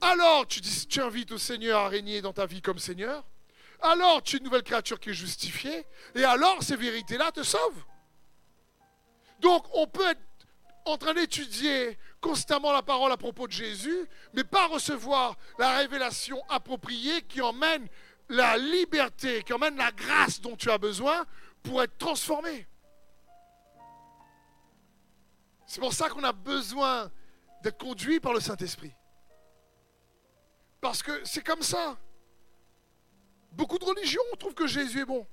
Speaker 1: alors tu, dis, tu invites au Seigneur à régner dans ta vie comme Seigneur, alors tu es une nouvelle créature qui est justifiée, et alors ces vérités-là te sauvent. Donc on peut être en train d'étudier constamment la parole à propos de Jésus, mais pas recevoir la révélation appropriée qui emmène la liberté, qui emmène la grâce dont tu as besoin pour être transformé. C'est pour ça qu'on a besoin d'être conduit par le Saint-Esprit. Parce que c'est comme ça. Beaucoup de religions trouvent que Jésus est bon.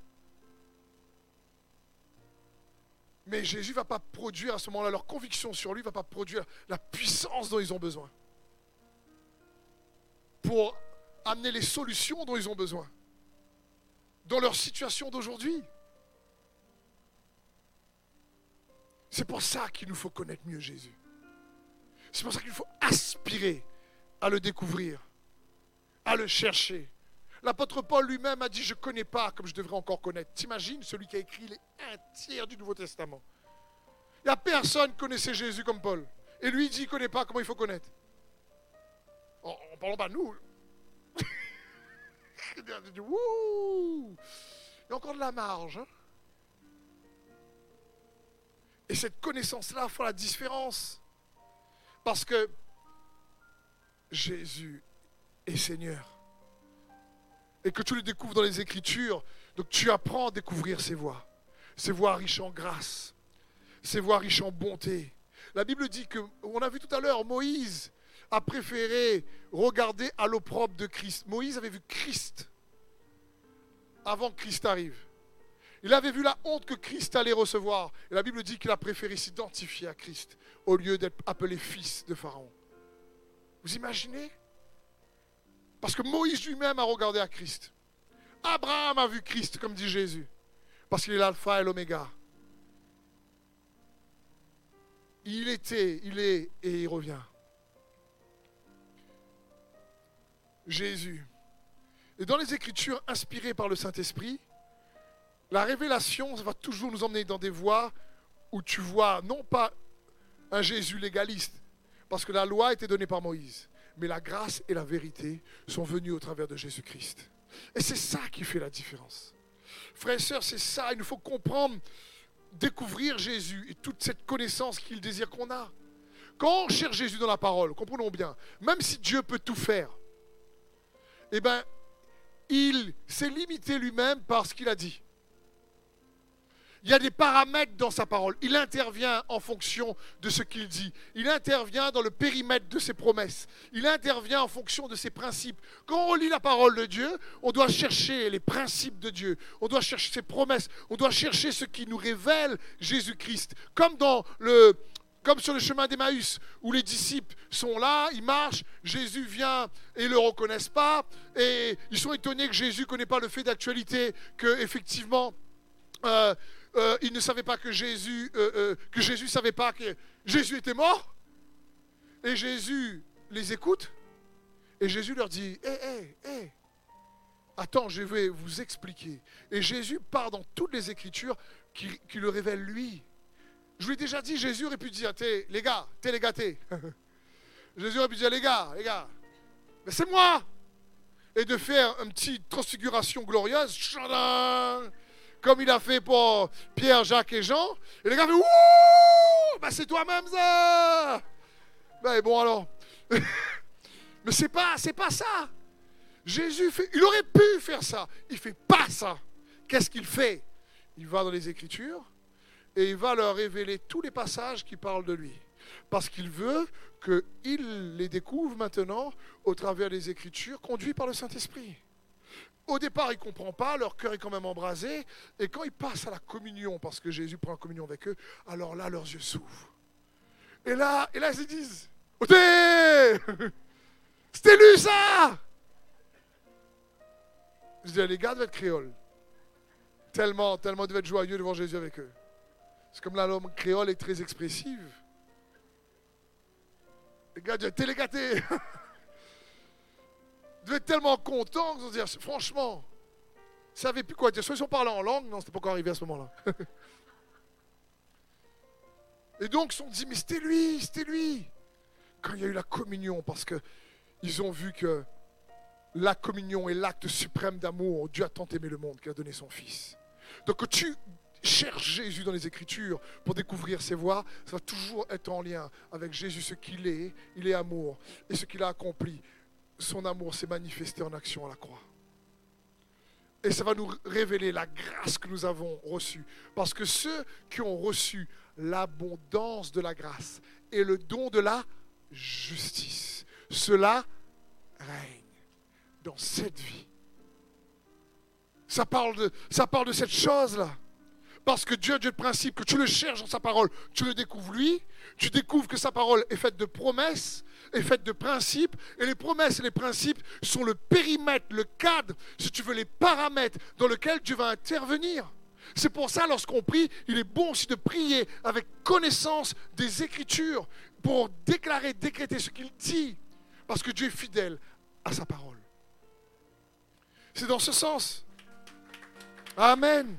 Speaker 1: Mais Jésus ne va pas produire à ce moment-là, leur conviction sur lui ne va pas produire la puissance dont ils ont besoin. Pour amener les solutions dont ils ont besoin. Dans leur situation d'aujourd'hui. C'est pour ça qu'il nous faut connaître mieux Jésus. C'est pour ça qu'il faut aspirer à le découvrir, à le chercher. L'apôtre Paul lui-même a dit Je ne connais pas comme je devrais encore connaître. T'imagines celui qui a écrit les un tiers du Nouveau Testament. Il n'y a personne qui connaissait Jésus comme Paul. Et lui, dit Il ne connaît pas comment il faut connaître. En, en parlant pas nous. Il y a encore de la marge. Hein. Et cette connaissance-là fera la différence. Parce que Jésus est Seigneur. Et que tu le découvres dans les Écritures. Donc tu apprends à découvrir ses voies. Ses voies riches en grâce. Ses voies riches en bonté. La Bible dit que, on a vu tout à l'heure, Moïse a préféré regarder à l'opprobre de Christ. Moïse avait vu Christ avant que Christ arrive. Il avait vu la honte que Christ allait recevoir. Et la Bible dit qu'il a préféré s'identifier à Christ au lieu d'être appelé fils de Pharaon. Vous imaginez? Parce que Moïse lui-même a regardé à Christ. Abraham a vu Christ, comme dit Jésus. Parce qu'il est l'alpha et l'oméga. Il était, il est et il revient. Jésus. Et dans les Écritures inspirées par le Saint-Esprit, la révélation va toujours nous emmener dans des voies où tu vois non pas un Jésus légaliste, parce que la loi été donnée par Moïse, mais la grâce et la vérité sont venues au travers de Jésus-Christ. Et c'est ça qui fait la différence. Frères et sœurs, c'est ça, il nous faut comprendre, découvrir Jésus et toute cette connaissance qu'il désire qu'on a. Quand on cherche Jésus dans la parole, comprenons bien, même si Dieu peut tout faire, eh bien, il s'est limité lui-même par ce qu'il a dit. Il y a des paramètres dans sa parole. Il intervient en fonction de ce qu'il dit. Il intervient dans le périmètre de ses promesses. Il intervient en fonction de ses principes. Quand on lit la parole de Dieu, on doit chercher les principes de Dieu. On doit chercher ses promesses. On doit chercher ce qui nous révèle Jésus-Christ. Comme dans le, comme sur le chemin d'Emmaüs, où les disciples sont là, ils marchent, Jésus vient et ne le reconnaissent pas, et ils sont étonnés que Jésus ne connaît pas le fait d'actualité, que effectivement, euh, euh, ils ne savaient pas que Jésus, euh, que Jésus savait pas que Jésus était mort. Et Jésus les écoute. Et Jésus leur dit, hé, hé, hé, attends, je vais vous expliquer. Et Jésus part dans toutes les Écritures qui, le révèlent lui. Je vous l'ai déjà dit, Jésus aurait pu dire, les gars, t'es les gâtés. [laughs] Jésus aurait pu dire, les gars, les gars, mais c'est moi. Et de faire une petite transfiguration glorieuse comme il a fait pour Pierre, Jacques et Jean. Et les gars Ouh bah, C'est toi-même ça Ben bon alors. [laughs] Mais c'est pas, c'est pas ça. Jésus. Il aurait pu faire ça. Il fait pas ça. Qu'est-ce qu'il fait? Il va dans les Écritures et il va leur révéler tous les passages qui parlent de lui. Parce qu'il veut qu'ils les découvrent maintenant au travers des Écritures, conduits par le Saint-Esprit. Au départ, ils ne comprennent pas, leur cœur est quand même embrasé. Et quand ils passent à la communion, parce que Jésus prend la communion avec eux, alors là, leurs yeux s'ouvrent. Et là, et là, ils se disent [laughs] C'était lui ça Je dis, les gars devaient être créoles. Tellement, tellement ils devaient être joyeux devant Jésus avec eux. C'est comme là, l'homme créole est très expressif. Les gars devaient être télégatés. [laughs] devait être tellement content que dire, franchement, Ils ne savaient plus quoi dire. Soit ils sont parlé en langue, non, c'était pas encore arrivé à ce moment-là. [laughs] Et donc, ils se sont dit, mais c'était lui, c'était lui. Quand il y a eu la communion, parce qu'ils ont vu que la communion est l'acte suprême d'amour. Dieu a tant aimé le monde qu'il a donné son Fils. Donc, tu cherches Jésus dans les Écritures pour découvrir ses voies, ça va toujours être en lien avec Jésus, ce qu'il est. Il est amour. Et ce qu'il a accompli, son amour s'est manifesté en action à la croix. Et ça va nous révéler la grâce que nous avons reçue. Parce que ceux qui ont reçu l'abondance de la grâce et le don de la justice, cela règne dans cette vie. Ça parle de, ça parle de cette chose-là. Parce que Dieu, Dieu de principe, que tu le cherches dans sa parole, tu le découvres lui, tu découvres que sa parole est faite de promesses, est faite de principes, et les promesses et les principes sont le périmètre, le cadre, si tu veux, les paramètres dans lesquels Dieu va intervenir. C'est pour ça, lorsqu'on prie, il est bon aussi de prier avec connaissance des Écritures pour déclarer, décréter ce qu'il dit, parce que Dieu est fidèle à sa parole. C'est dans ce sens. Amen.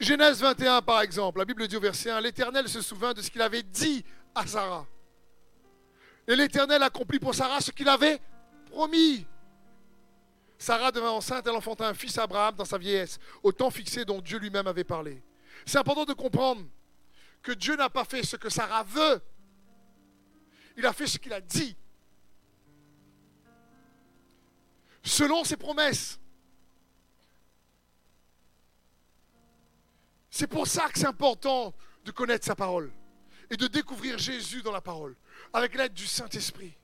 Speaker 1: Genèse 21, par exemple, la Bible dit au verset 1, l'Éternel se souvint de ce qu'il avait dit à Sarah. Et l'Éternel accomplit pour Sarah ce qu'il avait promis. Sarah devint enceinte, elle enfanta un fils Abraham dans sa vieillesse, au temps fixé dont Dieu lui-même avait parlé. C'est important de comprendre que Dieu n'a pas fait ce que Sarah veut. Il a fait ce qu'il a dit. Selon ses promesses. C'est pour ça que c'est important de connaître sa parole et de découvrir Jésus dans la parole, avec l'aide du Saint-Esprit,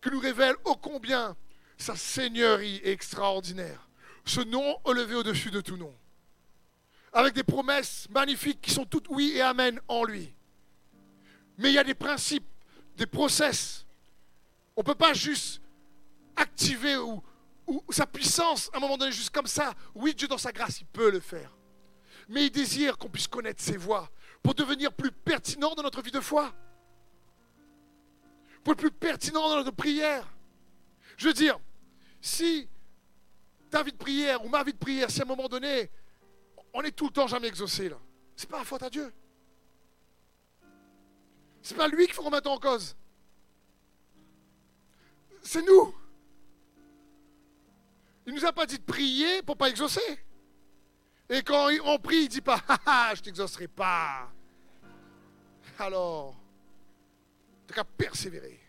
Speaker 1: que nous révèle ô combien sa seigneurie est extraordinaire. Ce nom élevé au-dessus de tout nom. Avec des promesses magnifiques qui sont toutes oui et amen en lui. Mais il y a des principes, des process. On ne peut pas juste activer ou, ou sa puissance à un moment donné, juste comme ça. Oui, Dieu dans sa grâce, il peut le faire mais il désire qu'on puisse connaître ses voies pour devenir plus pertinent dans notre vie de foi, pour être plus pertinent dans notre prière. Je veux dire, si ta vie de prière ou ma vie de prière, si à un moment donné, on est tout le temps jamais exaucé, là, c'est pas la faute à Dieu. C'est pas lui qu'il faut remettre en cause. C'est nous. Il nous a pas dit de prier pour pas exaucer. Et quand on prie, il ne dit pas ah, ah, je t'exaucerai pas. Alors, tu qu'à persévérer.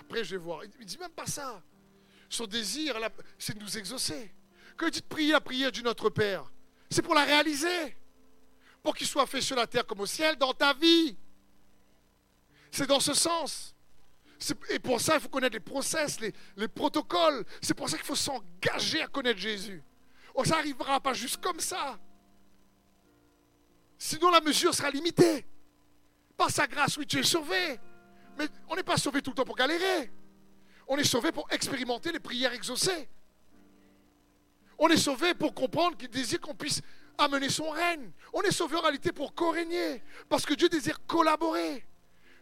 Speaker 1: Après, je vais voir. Il ne dit même pas ça. Son désir, c'est de nous exaucer. Quand il dit prier la prière du Notre Père, c'est pour la réaliser. Pour qu'il soit fait sur la terre comme au ciel dans ta vie. C'est dans ce sens. Et pour ça, il faut connaître les process, les protocoles. C'est pour ça qu'il faut s'engager à connaître Jésus. Oh, ça n'arrivera pas juste comme ça. Sinon, la mesure sera limitée. Par sa grâce, oui, tu es sauvé. Mais on n'est pas sauvé tout le temps pour galérer. On est sauvé pour expérimenter les prières exaucées. On est sauvé pour comprendre qu'il désire qu'on puisse amener son règne. On est sauvé en réalité pour co-régner. Parce que Dieu désire collaborer.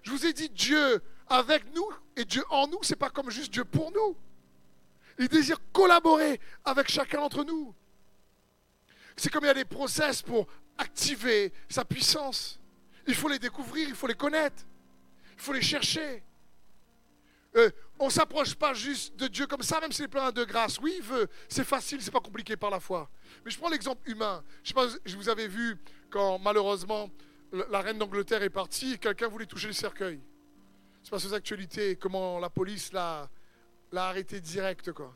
Speaker 1: Je vous ai dit Dieu avec nous et Dieu en nous, c'est pas comme juste Dieu pour nous. Il désire collaborer avec chacun d'entre nous. C'est comme il y a des process pour activer sa puissance. Il faut les découvrir, il faut les connaître, il faut les chercher. Euh, on ne s'approche pas juste de Dieu comme ça, même s'il est plein de grâce. Oui, il veut, c'est facile, c'est pas compliqué par la foi. Mais je prends l'exemple humain. Je sais pas, je vous avais vu quand malheureusement la reine d'Angleterre est partie, quelqu'un voulait toucher le cercueil. C'est pas aux actualités, comment la police l'a, l'a arrêté direct. Quoi.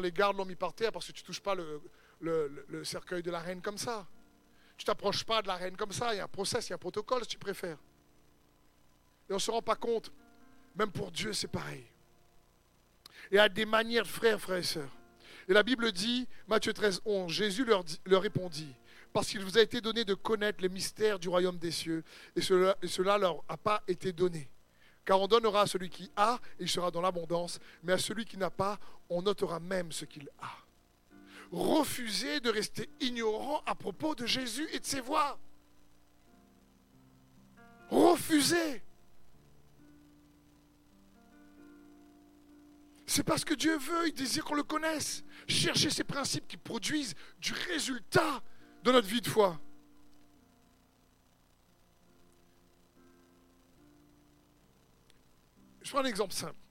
Speaker 1: Les gardes l'ont mis par terre parce que tu touches pas le, le, cercueil de la reine comme ça. Tu t'approches pas de la reine comme ça. Il y a un process, il y a un protocole si tu préfères. Et on ne se rend pas compte. Même pour Dieu, c'est pareil. Et à des manières, frères, frères et sœurs. Et la Bible dit, Matthieu 13, 11, Jésus leur, répondit, parce qu'il vous a été donné de connaître les mystères du royaume des cieux, et cela cela leur a pas été donné. Car on donnera à celui qui a, et il sera dans l'abondance, mais à celui qui n'a pas, on notera même ce qu'il a refuser de rester ignorant à propos de Jésus et de ses voies. Refuser. C'est parce que Dieu veut, il désire qu'on le connaisse. Chercher ces principes qui produisent du résultat dans notre vie de foi. Je prends un exemple simple.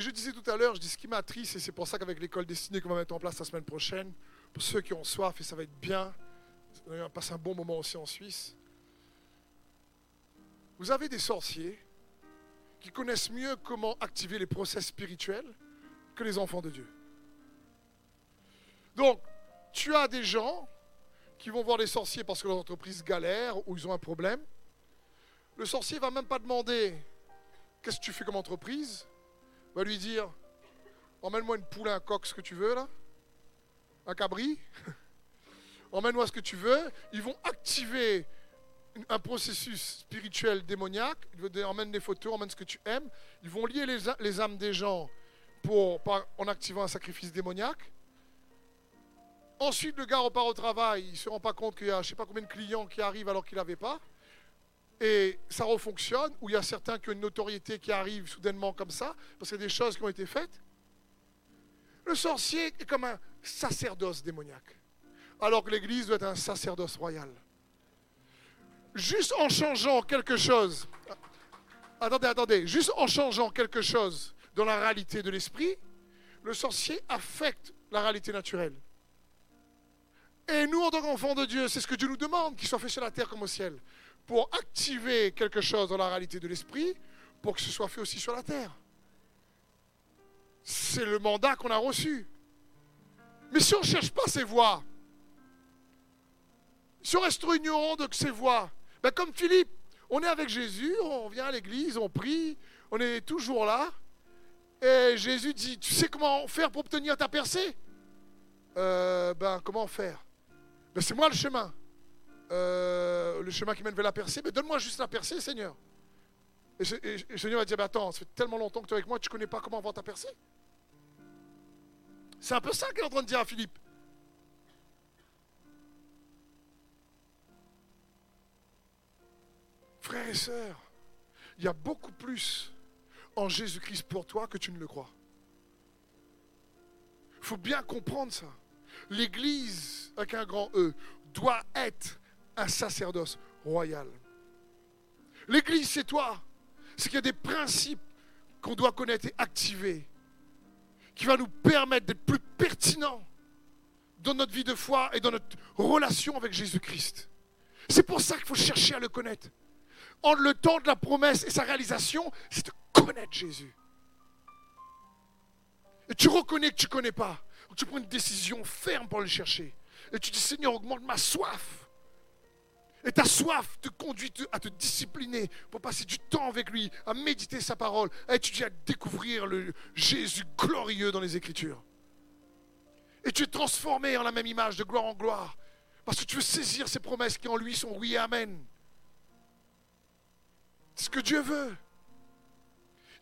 Speaker 1: Je disais tout à l'heure, je dis ce qui m'attriste, et c'est pour ça qu'avec l'école destinée qu'on va mettre en place la semaine prochaine, pour ceux qui ont soif, et ça va être bien, on va passer un bon moment aussi en Suisse. Vous avez des sorciers qui connaissent mieux comment activer les process spirituels que les enfants de Dieu. Donc, tu as des gens qui vont voir les sorciers parce que leur entreprise galère ou ils ont un problème. Le sorcier va même pas demander qu'est-ce que tu fais comme entreprise? Va lui dire emmène-moi une poule, un coq, ce que tu veux là, un cabri. [laughs] emmène-moi ce que tu veux. Ils vont activer un processus spirituel démoniaque. Ils emmènent des photos, emmènent ce que tu aimes. Ils vont lier les, âmes des gens pour, en activant un sacrifice démoniaque. Ensuite, le gars repart au travail, il ne se rend pas compte qu'il y a je ne sais pas combien de clients qui arrivent alors qu'il n'avait pas. Et ça refonctionne, ou il y a certains qui ont une notoriété qui arrive soudainement comme ça, parce qu'il y a des choses qui ont été faites. Le sorcier est comme un sacerdoce démoniaque, alors que l'Église doit être un sacerdoce royal. Juste en changeant quelque chose, attendez, attendez, juste en changeant quelque chose dans la réalité de l'esprit, le sorcier affecte la réalité naturelle. Et nous, en tant qu'enfants de Dieu, c'est ce que Dieu nous demande, qu'il soit fait sur la terre comme au ciel, pour activer quelque chose dans la réalité de l'esprit, pour que ce soit fait aussi sur la terre. C'est le mandat qu'on a reçu. Mais si on ne cherche pas ces voies, si on reste ignorant de ces voies, ben comme Philippe, on est avec Jésus, on vient à l'église, on prie, on est toujours là. Et Jésus dit, tu sais comment faire pour obtenir ta percée? Euh, Ben comment faire? Ben, C'est moi le chemin. Euh, le chemin qui mène vers la percée, mais donne-moi juste la percée, Seigneur. Et, Seigneur va dire, ben, attends, ça fait tellement longtemps que tu es avec moi, tu ne connais pas comment avoir ta percée C'est un peu ça qu'il est en train de dire à Philippe. Frères et sœurs, il y a beaucoup plus en Jésus-Christ pour toi que tu ne le crois. Il faut bien comprendre ça. L'Église, avec un grand E, doit être un sacerdoce royal. L'Église, c'est toi. C'est qu'il y a des principes qu'on doit connaître et activer, qui va nous permettre d'être plus pertinents dans notre vie de foi et dans notre relation avec Jésus-Christ. C'est pour ça qu'il faut chercher à le connaître en le temps de la promesse et sa réalisation, c'est de connaître Jésus. Et tu reconnais que tu ne connais pas. Tu prends une décision ferme pour le chercher. Et tu dis, Seigneur, augmente ma soif. Et ta soif te conduit à te discipliner pour passer du temps avec lui, à méditer sa parole, à étudier, à découvrir le Jésus glorieux dans les Écritures. Et tu es transformé en la même image de gloire en gloire. Parce que tu veux saisir ces promesses qui en lui sont oui et amen ce que Dieu veut.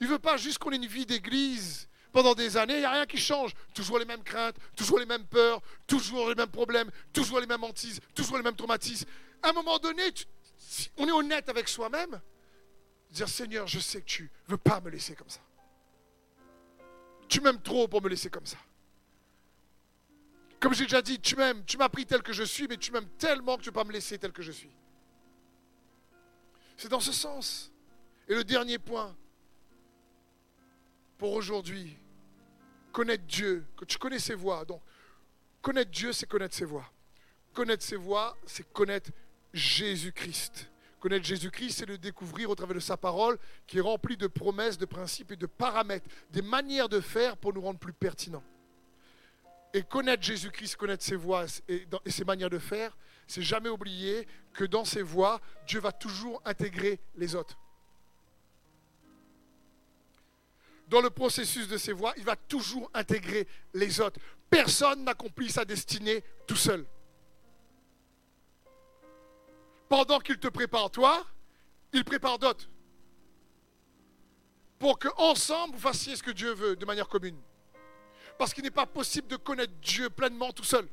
Speaker 1: Il ne veut pas juste qu'on ait une vie d'église pendant des années, il n'y a rien qui change. Toujours les mêmes craintes, toujours les mêmes peurs, toujours les mêmes problèmes, toujours les mêmes hantises, toujours les mêmes traumatismes. À un moment donné, on est honnête avec soi-même. Dire Seigneur, je sais que tu ne veux pas me laisser comme ça. Tu m'aimes trop pour me laisser comme ça. Comme j'ai déjà dit, tu m'aimes, tu m'as pris tel que je suis, mais tu m'aimes tellement que tu ne veux pas me laisser tel que je suis. C'est dans ce sens. Et le dernier point, pour aujourd'hui, connaître Dieu, que tu connais ses voix. Donc, connaître Dieu, c'est connaître ses voix. Connaître ses voix, c'est connaître Jésus-Christ. Connaître Jésus-Christ, c'est le découvrir au travers de sa parole, qui est remplie de promesses, de principes et de paramètres, des manières de faire pour nous rendre plus pertinents. Et connaître Jésus-Christ, connaître ses voies et, ses manières de faire, c'est jamais oublier que dans ses voies, Dieu va toujours intégrer les autres. Dans le processus de ses voies, il va toujours intégrer les autres. Personne n'accomplit sa destinée tout seul. Pendant qu'il te prépare toi, il prépare d'autres. Pour que ensemble vous fassiez ce que Dieu veut de manière commune. Parce qu'il n'est pas possible de connaître Dieu pleinement tout seul.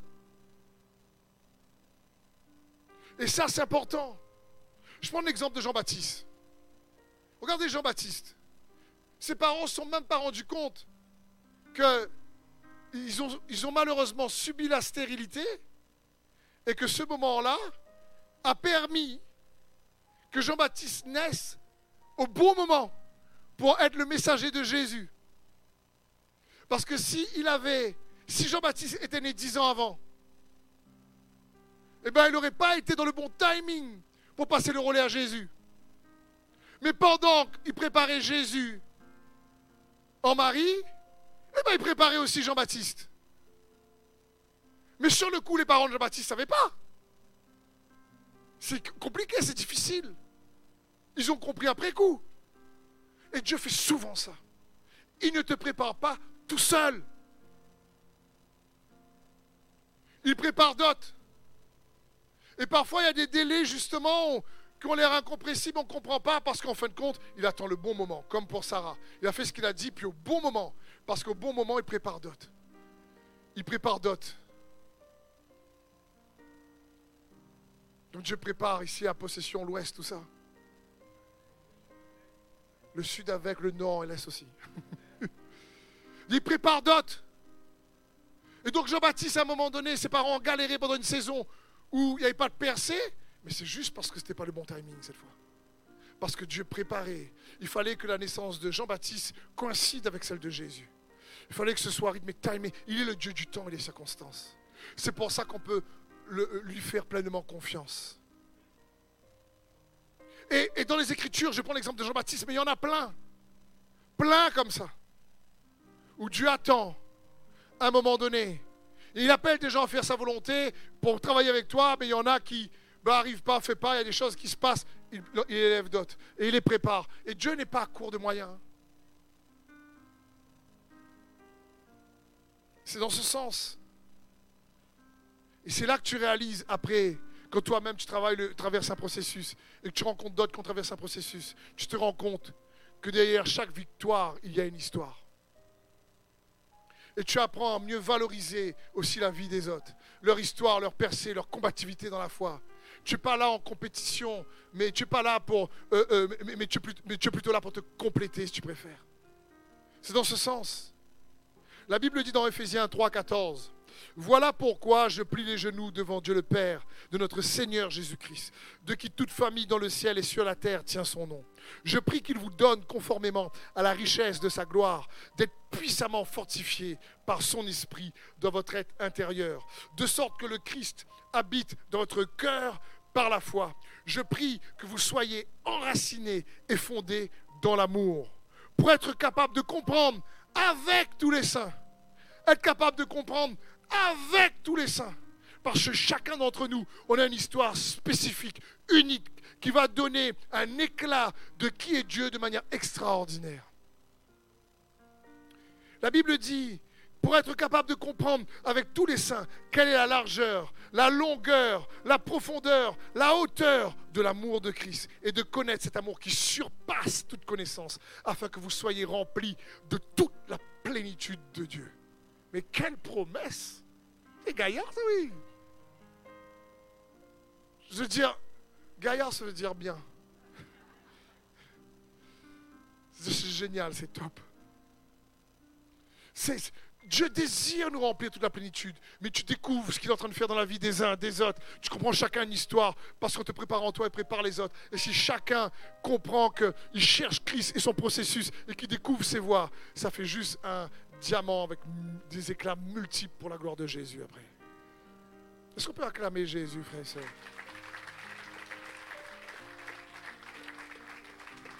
Speaker 1: Et ça, c'est important. Je prends l'exemple de Jean-Baptiste. Regardez Jean-Baptiste. ses parents ne sont même pas rendus compte que ils ont, ils ont malheureusement subi la stérilité et que ce moment-là a permis que Jean-Baptiste naisse au bon moment pour être le messager de Jésus. Parce que si il avait, si Jean-Baptiste était né dix ans avant, eh bien, il n'aurait pas été dans le bon timing pour passer le relais à Jésus. Mais pendant qu'il préparait Jésus en Marie, eh bien, il préparait aussi Jean-Baptiste. Mais sur le coup, les parents de Jean-Baptiste ne savaient pas. C'est compliqué, c'est difficile. Ils ont compris après coup. Et Dieu fait souvent ça. Il ne te prépare pas tout seul. Il prépare d'autres. Et parfois, il y a des délais, justement, qui ont l'air incompressibles, on ne comprend pas, parce qu'en fin de compte, il attend le bon moment, comme pour Sarah. Il a fait ce qu'il a dit, puis au bon moment, parce qu'au bon moment, il prépare d'autres. Il prépare d'autres. Donc Dieu prépare ici à possession l'ouest, tout ça. Le sud avec, le nord et l'est aussi. [laughs] il prépare d'autres. Et donc Jean-Baptiste, à un moment donné, ses parents ont galéré pendant une saison où il n'y avait pas de percée, mais c'est juste parce que ce n'était pas le bon timing cette fois. Parce que Dieu préparait. Il fallait que la naissance de Jean-Baptiste coïncide avec celle de Jésus. Il fallait que ce soit rythmé, timé. Il est le Dieu du temps et des circonstances. C'est pour ça qu'on peut lui faire pleinement confiance. Et, dans les Écritures, je prends l'exemple de Jean-Baptiste, mais il y en a plein. Plein comme ça. Où Dieu attend, un moment donné, il appelle des gens à faire sa volonté pour travailler avec toi, mais il y en a qui n'arrivent pas, ne font pas, il y a des choses qui se passent, il, il élève d'autres et il les prépare. Et Dieu n'est pas à court de moyens. C'est dans ce sens. Et c'est là que tu réalises après, quand toi-même tu travailles, le, traverses un processus et que tu rencontres d'autres qui traversent un processus, tu te rends compte que derrière chaque victoire, il y a une histoire. Et tu apprends à mieux valoriser aussi la vie des autres, leur histoire, leur percée, leur combativité dans la foi. Tu n'es pas là en compétition, mais tu n'es pas là pour. Euh, euh, mais, tu es, tu es plutôt là pour te compléter si tu préfères. C'est dans ce sens. La Bible dit dans Ephésiens 3, 14 voilà pourquoi je plie les genoux devant Dieu le Père de notre Seigneur Jésus-Christ, de qui toute famille dans le ciel et sur la terre tient son nom. Je prie qu'il vous donne, conformément à la richesse de sa gloire, d'être puissamment fortifié par son esprit dans votre être intérieur, de sorte que le Christ habite dans votre cœur par la foi. Je prie que vous soyez enracinés et fondés dans l'amour, pour être capable de comprendre avec tous les saints, être capable de comprendre avec tous les saints. Parce que chacun d'entre nous, on a une histoire spécifique, unique, qui va donner un éclat de qui est Dieu de manière extraordinaire. La Bible dit, pour être capable de comprendre avec tous les saints quelle est la largeur, la longueur, la profondeur, la hauteur de l'amour de Christ et de connaître cet amour qui surpasse toute connaissance afin que vous soyez remplis de toute la plénitude de Dieu. Mais quelle promesse C'est gaillard, oui. Je veux dire, gaillard, ça veut dire bien. C'est génial, c'est top. Dieu désire nous remplir toute la plénitude, mais tu découvres ce qu'il est en train de faire dans la vie des uns, des autres. Tu comprends chacun une histoire parce qu'on te prépare en toi et prépare les autres. Et si chacun comprend qu'il cherche Christ et son processus et qu'il découvre ses voies, ça fait juste un, diamant avec des éclats multiples pour la gloire de Jésus après. Est-ce qu'on peut acclamer Jésus, frère et sœur?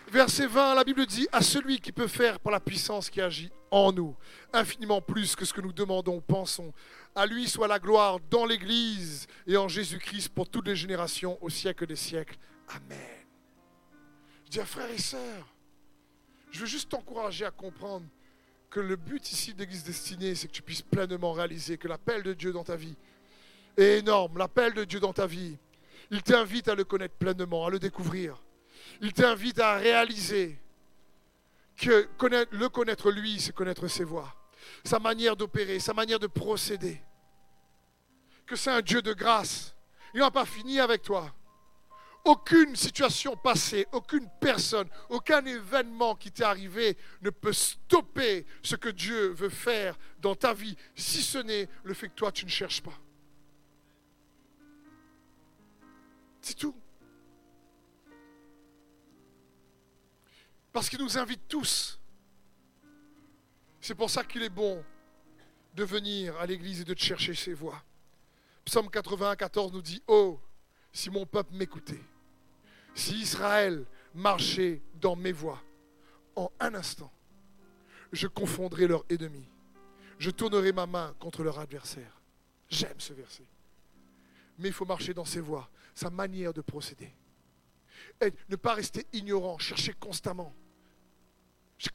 Speaker 1: Verset 20, la Bible dit À celui qui peut faire par la puissance qui agit en nous, infiniment plus que ce que nous demandons, pensons. À lui soit la gloire dans l'Église et en Jésus-Christ pour toutes les générations, au siècle des siècles. Amen. Je dis à frères et sœurs, je veux juste t'encourager à comprendre que le but ici de l'Église destinée, c'est que tu puisses pleinement réaliser que l'appel de Dieu dans ta vie est énorme. L'appel de Dieu dans ta vie, il t'invite à le connaître pleinement, à le découvrir. Il t'invite à réaliser que le connaître lui, c'est connaître ses voies, sa manière d'opérer, sa manière de procéder. Que c'est un Dieu de grâce. Il n'a pas fini avec toi. Aucune situation passée, aucune personne, aucun événement qui t'est arrivé ne peut stopper ce que Dieu veut faire dans ta vie, si ce n'est le fait que toi, tu ne cherches pas. C'est tout. Parce qu'il nous invite tous. C'est pour ça qu'il est bon de venir à l'église et de chercher ses voix. Psaume 81, 14 nous dit Oh, si mon peuple m'écoutait, si Israël marchait dans mes voies, en un instant, je confondrai leurs ennemis. Je tournerai ma main contre leur adversaire. J'aime ce verset. Mais il faut marcher dans ses voies, sa manière de procéder. Ne pas rester ignorant, chercher constamment.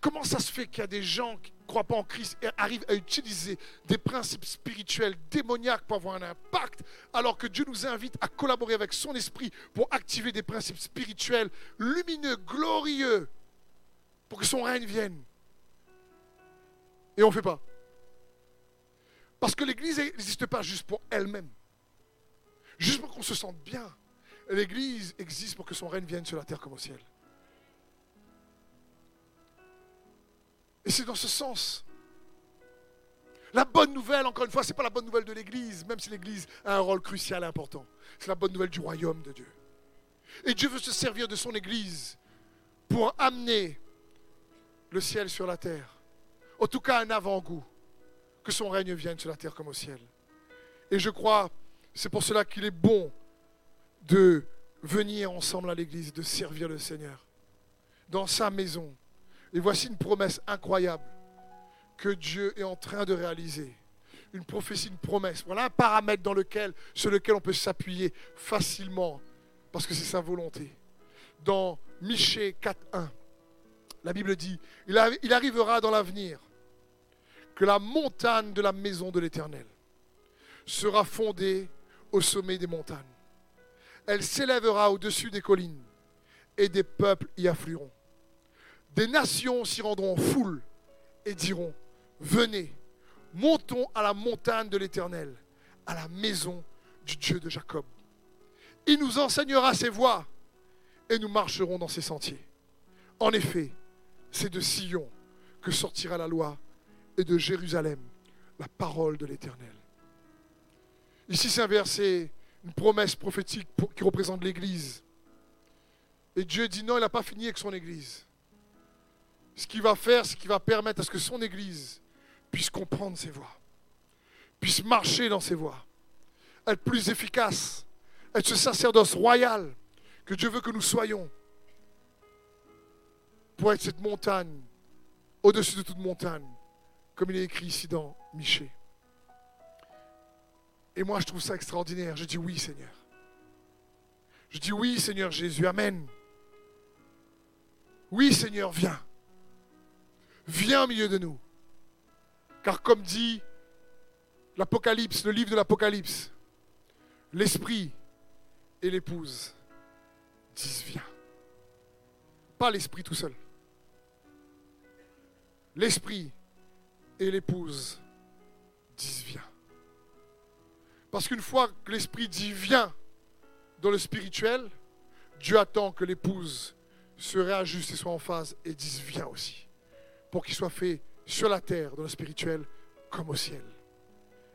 Speaker 1: Comment ça se fait qu'il y a des gens qui ne croient pas en Christ et arrivent à utiliser des principes spirituels démoniaques pour avoir un impact, alors que Dieu nous invite à collaborer avec son esprit pour activer des principes spirituels lumineux, glorieux, pour que son règne vienne. Et on ne fait pas. Parce que l'Église n'existe pas juste pour elle-même, juste pour qu'on se sente bien. L'Église existe pour que son règne vienne sur la terre comme au ciel. Et c'est dans ce sens. La bonne nouvelle, encore une fois, ce n'est pas la bonne nouvelle de l'Église, même si l'Église a un rôle crucial et important. C'est la bonne nouvelle du royaume de Dieu. Et Dieu veut se servir de son Église pour amener le ciel sur la terre. En tout cas, un avant-goût. Que son règne vienne sur la terre comme au ciel. Et je crois, c'est pour cela qu'il est bon de venir ensemble à l'Église, de servir le Seigneur dans sa maison, et voici une promesse incroyable que Dieu est en train de réaliser. Une prophétie, une promesse. Voilà un paramètre dans lequel, sur lequel on peut s'appuyer facilement, parce que c'est sa volonté. Dans Michée 4.1, la Bible dit, il arrivera dans l'avenir que la montagne de la maison de l'Éternel sera fondée au sommet des montagnes. Elle s'élèvera au-dessus des collines et des peuples y afflueront. Des nations s'y rendront en foule et diront, venez, montons à la montagne de l'Éternel, à la maison du Dieu de Jacob. Il nous enseignera ses voies et nous marcherons dans ses sentiers. En effet, c'est de Sion que sortira la loi et de Jérusalem la parole de l'Éternel. Ici, c'est un verset, une promesse prophétique qui représente l'Église. Et Dieu dit non, il n'a pas fini avec son Église ce qu'il va faire, c'est qu'il va permettre à ce que son Église puisse comprendre ses voies, puisse marcher dans ses voies, être plus efficace, être ce sacerdoce royal que Dieu veut que nous soyons, pour être cette montagne, au-dessus de toute montagne, comme il est écrit ici dans Michée. Et moi, je trouve ça extraordinaire. Je dis oui, Seigneur. Je dis oui, Seigneur Jésus. Amen. Oui, Seigneur, viens viens au milieu de nous. Car comme dit l'Apocalypse, le livre de l'Apocalypse, l'Esprit et l'épouse disent viens. Pas l'Esprit tout seul. L'Esprit et l'épouse disent viens. Parce qu'une fois que l'Esprit dit viens dans le spirituel, Dieu attend que l'épouse se réajuste et soit en phase et dise viens aussi pour qu'il soit fait sur la terre, dans le spirituel, comme au ciel.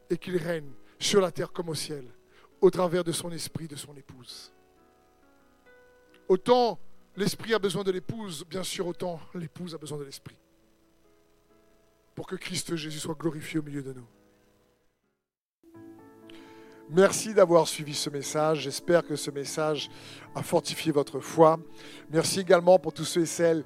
Speaker 1: Et qu'il règne sur la terre comme au ciel, au travers de son esprit, de son épouse. Autant l'esprit a besoin de l'épouse, bien sûr, autant l'épouse a besoin de l'esprit. Pour que Christ Jésus soit glorifié au milieu de nous. Merci d'avoir suivi ce message. J'espère que ce message a fortifié votre foi. Merci également pour tous ceux et celles